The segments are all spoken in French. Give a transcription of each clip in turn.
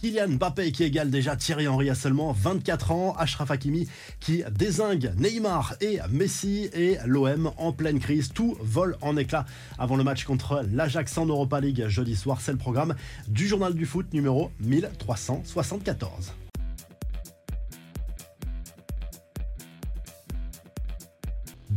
Kylian Mbappé qui égale déjà Thierry Henry à seulement 24 ans, Ashraf Hakimi qui désingue Neymar et Messi et l'OM en pleine crise. Tout vole en éclats avant le match contre l'Ajax en Europa League jeudi soir. C'est le programme du journal du foot numéro 1374.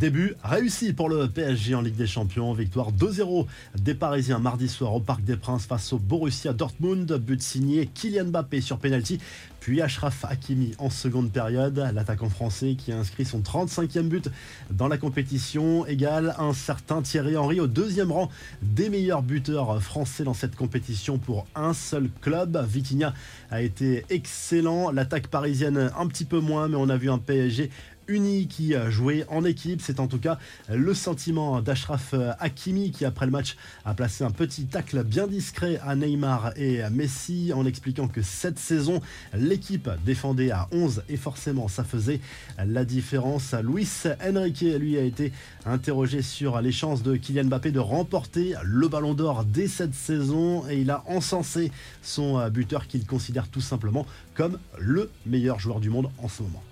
Début réussi pour le PSG en Ligue des Champions. Victoire 2-0 des Parisiens mardi soir au Parc des Princes face au Borussia Dortmund. But signé Kylian Mbappé sur penalty, puis Ashraf Hakimi en seconde période. L'attaquant français qui a inscrit son 35e but dans la compétition égale un certain Thierry Henry au deuxième rang des meilleurs buteurs français dans cette compétition pour un seul club. Vitinha a été excellent. L'attaque parisienne un petit peu moins, mais on a vu un PSG uni qui joué en équipe. C'est en tout cas le sentiment d'Ashraf Hakimi qui, après le match, a placé un petit tacle bien discret à Neymar et à Messi en expliquant que cette saison, l'équipe défendait à 11 et forcément ça faisait la différence. Luis Enrique, lui, a été interrogé sur les chances de Kylian Mbappé de remporter le ballon d'or dès cette saison et il a encensé son buteur qu'il considère tout simplement comme le meilleur joueur du monde en ce moment.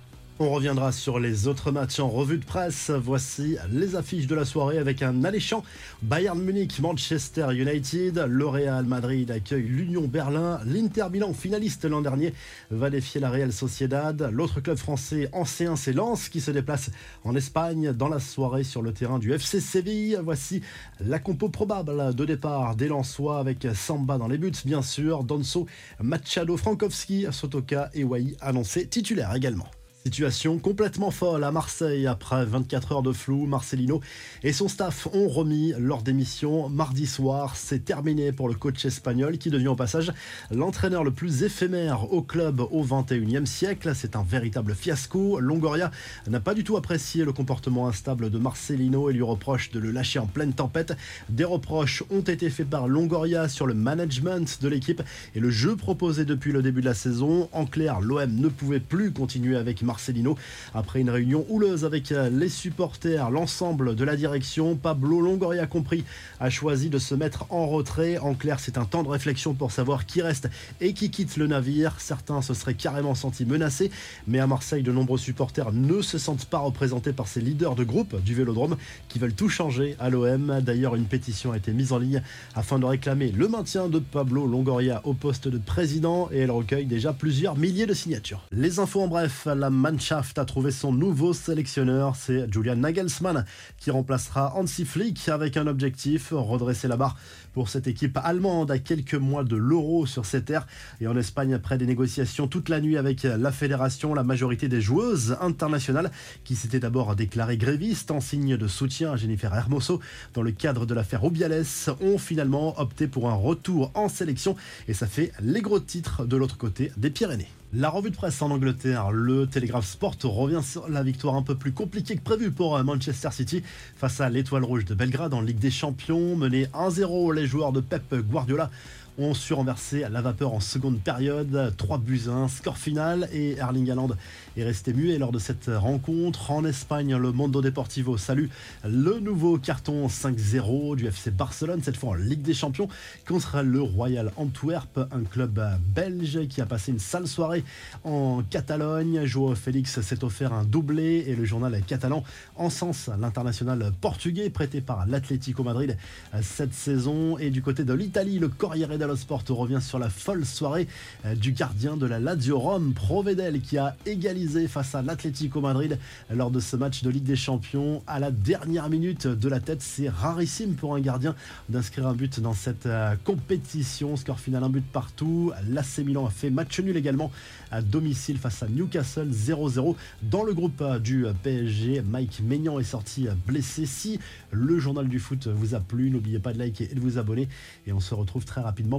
On reviendra sur les autres matchs en revue de presse. Voici les affiches de la soirée avec un alléchant Bayern Munich, Manchester United, le Real Madrid accueille l'Union Berlin, l'Inter Milan, finaliste l'an dernier, va défier la Real Sociedad. L'autre club français ancien, c'est Lens qui se déplace en Espagne dans la soirée sur le terrain du FC Séville. Voici la compo probable de départ des Lensois avec Samba dans les buts, bien sûr, Donso, Machado, Frankowski, Sotoka et Wai annoncés titulaires également. Situation complètement folle à Marseille après 24 heures de flou. Marcelino et son staff ont remis leur démission mardi soir. C'est terminé pour le coach espagnol qui devient au passage l'entraîneur le plus éphémère au club au 21e siècle. C'est un véritable fiasco. Longoria n'a pas du tout apprécié le comportement instable de Marcelino et lui reproche de le lâcher en pleine tempête. Des reproches ont été faits par Longoria sur le management de l'équipe et le jeu proposé depuis le début de la saison. En clair, l'OM ne pouvait plus continuer avec Marcelino. Après une réunion houleuse avec euh, les supporters, l'ensemble de la direction, Pablo Longoria compris a choisi de se mettre en retrait. En clair, c'est un temps de réflexion pour savoir qui reste et qui quitte le navire. Certains se seraient carrément sentis menacés, mais à Marseille, de nombreux supporters ne se sentent pas représentés par ces leaders de groupe du Vélodrome qui veulent tout changer à l'OM. D'ailleurs, une pétition a été mise en ligne afin de réclamer le maintien de Pablo Longoria au poste de président et elle recueille déjà plusieurs milliers de signatures. Les infos en bref, la Mannschaft a trouvé son nouveau sélectionneur. C'est Julian Nagelsmann qui remplacera Hansi Flick avec un objectif, redresser la barre pour cette équipe allemande à quelques mois de l'euro sur cette terre. Et en Espagne, après des négociations toute la nuit avec la fédération, la majorité des joueuses internationales qui s'étaient d'abord déclarées grévistes en signe de soutien à Jennifer Hermoso dans le cadre de l'affaire Rubiales ont finalement opté pour un retour en sélection et ça fait les gros titres de l'autre côté des Pyrénées. La revue de presse en Angleterre, le Telegraph Sport revient sur la victoire un peu plus compliquée que prévu pour Manchester City face à l'Étoile Rouge de Belgrade en Ligue des Champions. Mené 1-0, les joueurs de Pep Guardiola ont su renverser la vapeur en seconde période. 3 buts 1, score final et Erling Haaland est resté muet lors de cette rencontre. En Espagne, le Mondo Deportivo salue le nouveau carton 5-0 du FC Barcelone, cette fois en Ligue des Champions, contre le Royal Antwerp, un club belge qui a passé une sale soirée en Catalogne. Joao Félix s'est offert un doublé et le journal catalan encense l'international portugais prêté par l'Atlético Madrid cette saison. Et du côté de l'Italie, le Corriere dello Sport revient sur la folle soirée euh, du gardien de la Lazio Rome, Provedel, qui a égalisé face à l'Atlético Madrid lors de ce match de Ligue des Champions à la dernière minute de la tête. C'est rarissime pour un gardien d'inscrire un but dans cette euh, compétition. Score final, un but partout. L'AC Milan a fait match nul également à domicile face à Newcastle 0-0. Dans le groupe euh, du PSG, Mike Maignan est sorti blessé. Si le journal du foot vous a plu, n'oubliez pas de liker et de vous abonner. Et on se retrouve très rapidement